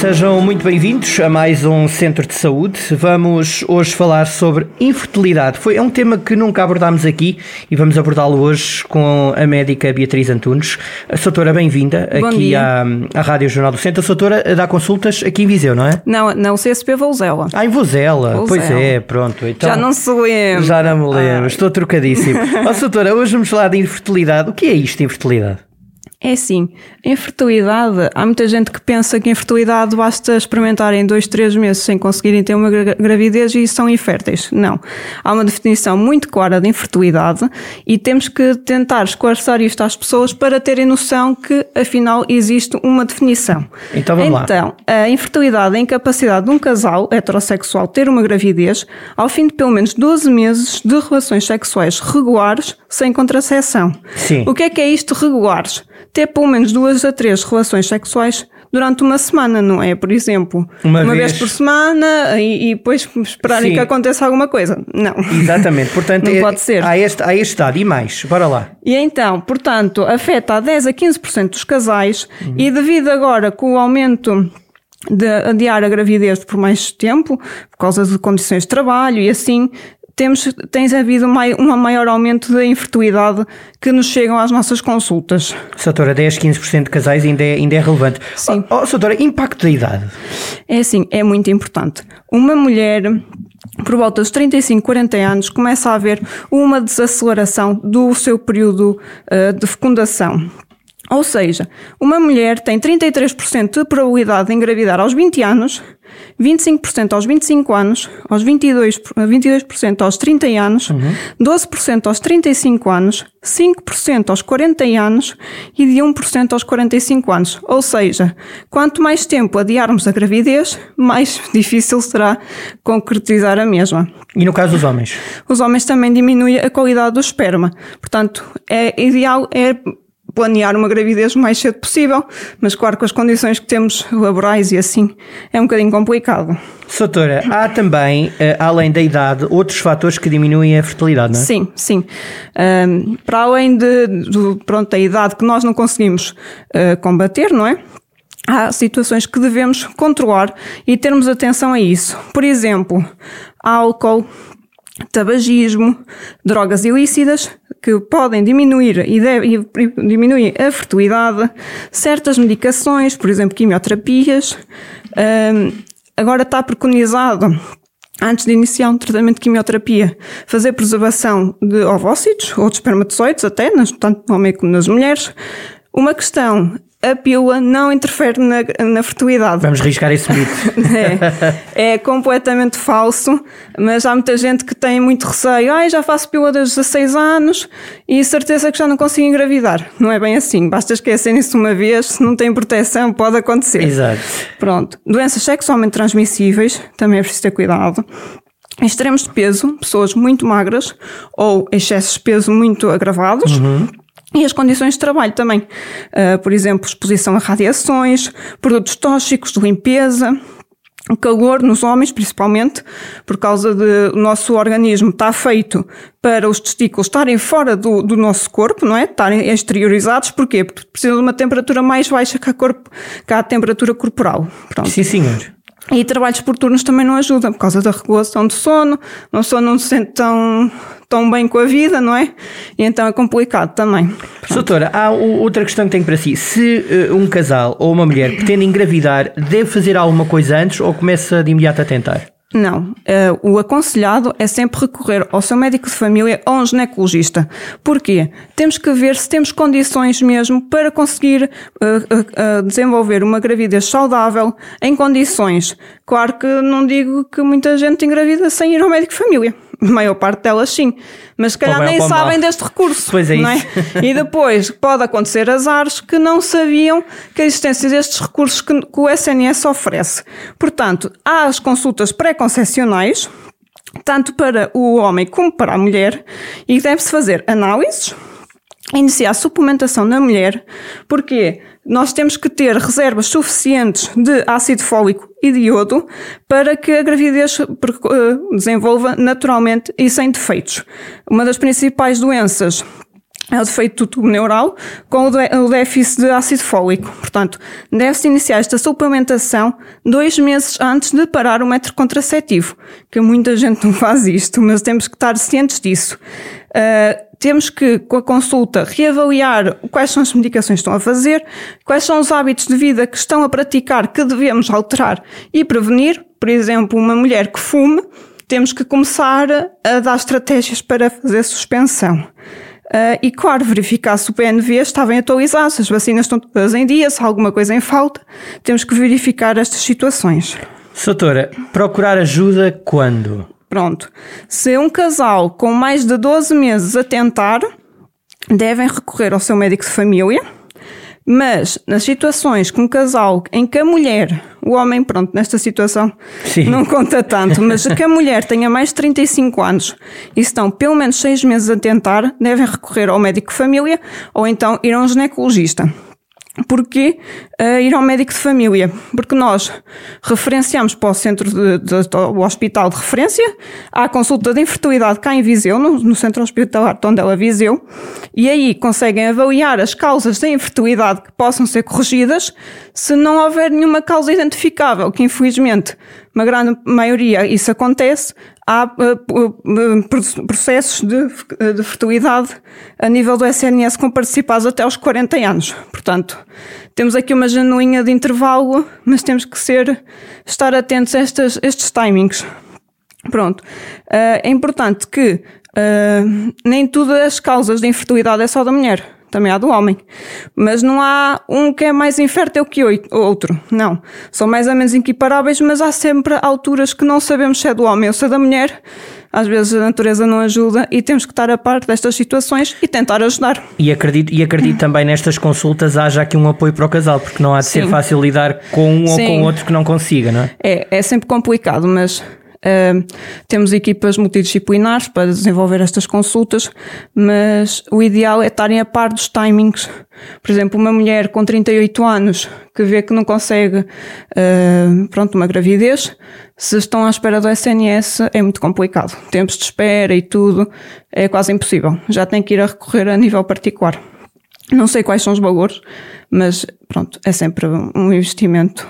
Sejam muito bem-vindos a mais um Centro de Saúde. Vamos hoje falar sobre infertilidade. Foi, é um tema que nunca abordámos aqui e vamos abordá-lo hoje com a médica Beatriz Antunes. A doutora, bem-vinda aqui à, à, Rádio Jornal do Centro. A doutora dá consultas aqui em Viseu, não é? Não, não, CSP Vouzela. Ah, em Vouzela. Pois é, pronto. Então, já não se lembra. Já não me lembro, ah. estou trocadíssimo. Ó, oh, doutora, hoje vamos falar de infertilidade. O que é isto, infertilidade? É assim, infertilidade, há muita gente que pensa que infertilidade basta experimentarem dois, três meses sem conseguirem ter uma gravidez e são inférteis. Não. Há uma definição muito clara de infertilidade e temos que tentar esclarecer isto às pessoas para terem noção que, afinal, existe uma definição. Então vamos então, lá. Então, a infertilidade é a incapacidade de um casal heterossexual ter uma gravidez ao fim de pelo menos 12 meses de relações sexuais regulares sem contracepção. Sim. O que é que é isto regulares? Ter pelo menos duas a três relações sexuais durante uma semana, não é? Por exemplo, uma, uma vez... vez... por semana e, e depois esperarem Sim. que aconteça alguma coisa. Não. Exatamente. Portanto, não é, pode ser. Há este, há este estado. E mais? Bora lá. E então, portanto, afeta a 10 a 15% dos casais uhum. e devido agora com o aumento de adiar a gravidez por mais tempo, por causa de condições de trabalho e assim, temos, tens havido um maior aumento da infertilidade que nos chegam às nossas consultas. Soutora, 10, 15% de casais ainda é, ainda é relevante. Sim. Oh, oh, Soutora, impacto da idade? É assim, é muito importante. Uma mulher por volta dos 35, 40 anos, começa a haver uma desaceleração do seu período uh, de fecundação. Ou seja, uma mulher tem 33% de probabilidade de engravidar aos 20 anos, 25% aos 25 anos, aos 22%, 22% aos 30 anos, uhum. 12% aos 35 anos, 5% aos 40 anos e de 1% aos 45 anos. Ou seja, quanto mais tempo adiarmos a gravidez, mais difícil será concretizar a mesma. E no caso dos homens? Os homens também diminuem a qualidade do esperma. Portanto, é ideal é planear uma gravidez o mais cedo possível, mas claro com as condições que temos laborais e assim é um bocadinho complicado. Doutora, há também, eh, além da idade, outros fatores que diminuem a fertilidade, não é? Sim, sim. Um, para além de, de, pronto, da idade que nós não conseguimos uh, combater, não é? Há situações que devemos controlar e termos atenção a isso. Por exemplo, álcool, tabagismo, drogas ilícitas, que podem diminuir e, deve, diminuir a fertilidade, certas medicações, por exemplo, quimioterapias. Um, agora está preconizado, antes de iniciar um tratamento de quimioterapia, fazer preservação de ovócitos ou de espermatozoides, até, tanto no homem como nas mulheres. Uma questão a pílula não interfere na, na fertilidade. Vamos riscar esse mito. é, é, completamente falso, mas há muita gente que tem muito receio. Ai, já faço pílula desde 16 anos e certeza que já não consigo engravidar. Não é bem assim. Basta esquecerem-se uma vez, se não tem proteção, pode acontecer. Exato. Pronto. Doenças sexualmente transmissíveis, também é preciso ter cuidado. Extremos de peso, pessoas muito magras ou excessos de peso muito agravados. Uhum e as condições de trabalho também. Uh, por exemplo, exposição a radiações, produtos tóxicos limpeza, calor nos homens, principalmente, por causa de o nosso organismo está feito para os testículos estarem fora do, do nosso corpo, não é? Estarem exteriorizados. Porquê? Porque precisam de uma temperatura mais baixa que a, corpo, que a temperatura corporal. Pronto. Sim, senhor. E trabalhos por turnos também não ajudam, por causa da regulação do sono, o sono não se sente tão, tão bem com a vida, não é? E então é complicado também. Pronto. Doutora, há outra questão que tenho para si. Se uh, um casal ou uma mulher pretende engravidar, deve fazer alguma coisa antes ou começa de imediato a tentar? Não. Uh, o aconselhado é sempre recorrer ao seu médico de família ou a um ginecologista. Porquê? Temos que ver se temos condições mesmo para conseguir uh, uh, desenvolver uma gravidez saudável em condições. Claro que não digo que muita gente engravida sem ir ao médico de família maior parte delas sim, mas se calhar nem sabem deste recurso. Pois é, é? isso. É? E depois pode acontecer azares que não sabiam que a existência destes recursos que, que o SNS oferece. Portanto, há as consultas pré-concepcionais, tanto para o homem como para a mulher, e deve-se fazer análises iniciar a suplementação na mulher, porque nós temos que ter reservas suficientes de ácido fólico e de iodo para que a gravidez eh, desenvolva naturalmente e sem defeitos. Uma das principais doenças é o defeito do tubo neural com o déficit de ácido fólico. Portanto, deve-se iniciar esta suplementação dois meses antes de parar o método contraceptivo, que muita gente não faz isto, mas temos que estar cientes disso. Uh, temos que, com a consulta, reavaliar quais são as medicações que estão a fazer, quais são os hábitos de vida que estão a praticar que devemos alterar e prevenir. Por exemplo, uma mulher que fume, temos que começar a dar estratégias para fazer suspensão. Uh, e, claro, verificar se o PNV está bem atualizado, se as vacinas estão todas em dia, se há alguma coisa em falta. Temos que verificar estas situações. Doutora, procurar ajuda quando? Pronto. Se um casal com mais de 12 meses a tentar, devem recorrer ao seu médico de família mas nas situações com um casal em que a mulher, o homem, pronto, nesta situação Sim. não conta tanto, mas que a mulher tenha mais de 35 anos e estão pelo menos 6 meses a tentar, devem recorrer ao médico de família ou então ir a um ginecologista. Porquê uh, ir ao médico de família? Porque nós referenciamos para o centro de, de, de, o hospital de referência, há a consulta de infertilidade cá em Viseu, no, no centro hospitalar Tondela Viseu, e aí conseguem avaliar as causas da infertilidade que possam ser corrigidas se não houver nenhuma causa identificável, que infelizmente uma grande maioria isso acontece, há uh, processos de, de fertilidade a nível do SNS com participados até aos 40 anos. Portanto, temos aqui uma janelinha de intervalo, mas temos que ser, estar atentos a estes, estes timings. Pronto. É importante que nem todas as causas de infertilidade é só da mulher também há do homem. Mas não há um que é mais infértil que o outro. Não. São mais ou menos equiparáveis, mas há sempre alturas que não sabemos se é do homem ou se é da mulher. Às vezes a natureza não ajuda e temos que estar a par destas situações e tentar ajudar. E acredito, e acredito também nestas consultas haja aqui um apoio para o casal, porque não há de Sim. ser fácil lidar com um Sim. ou com outro que não consiga, não é? É, é sempre complicado, mas Temos equipas multidisciplinares para desenvolver estas consultas, mas o ideal é estarem a par dos timings. Por exemplo, uma mulher com 38 anos que vê que não consegue, uh, pronto, uma gravidez, se estão à espera do SNS é muito complicado. Tempos de espera e tudo é quase impossível. Já tem que ir a recorrer a nível particular. Não sei quais são os valores, mas pronto, é sempre um investimento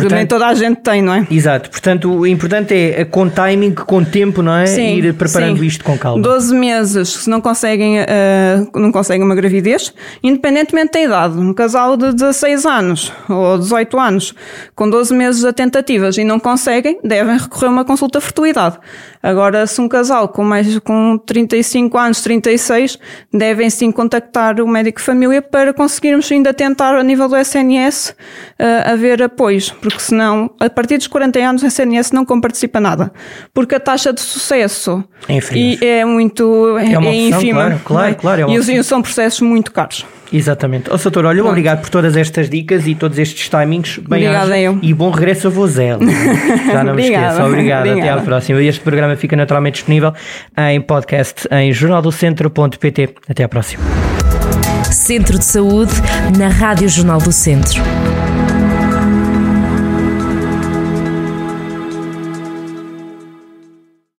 Portanto, nem toda a gente tem, não é? Exato. Portanto, o importante é com timing, com tempo, não é? Sim, Ir preparando sim. isto com calma. 12 meses, se não conseguem, uh, não conseguem uma gravidez, independentemente da idade. Um casal de 16 anos ou 18 anos, com 12 meses de tentativas e não conseguem, devem recorrer a uma consulta de fertilidade. Agora, se um casal com mais com 35 anos, 36, devem sim contactar o médico de família para conseguirmos ainda tentar a nível do SNS uh, eh, haver apoios porque senão, a partir dos 40 anos, a CNS não comparticipa nada. Porque a taxa de sucesso é, é muito é, é, uma é opção, ínfima. Claro, claro, é? claro. É e são processos muito caros. Exatamente. Ó, oh, Soutor, olha, Pronto. obrigado por todas estas dicas e todos estes timings. Bem Obrigada eu. E bom regresso a Vozela. Já não me esqueço. Obrigado. Até à próxima. Este programa fica naturalmente disponível em podcast em jornaldocentro.pt. Até à próxima. Centro de Saúde na Rádio Jornal do Centro.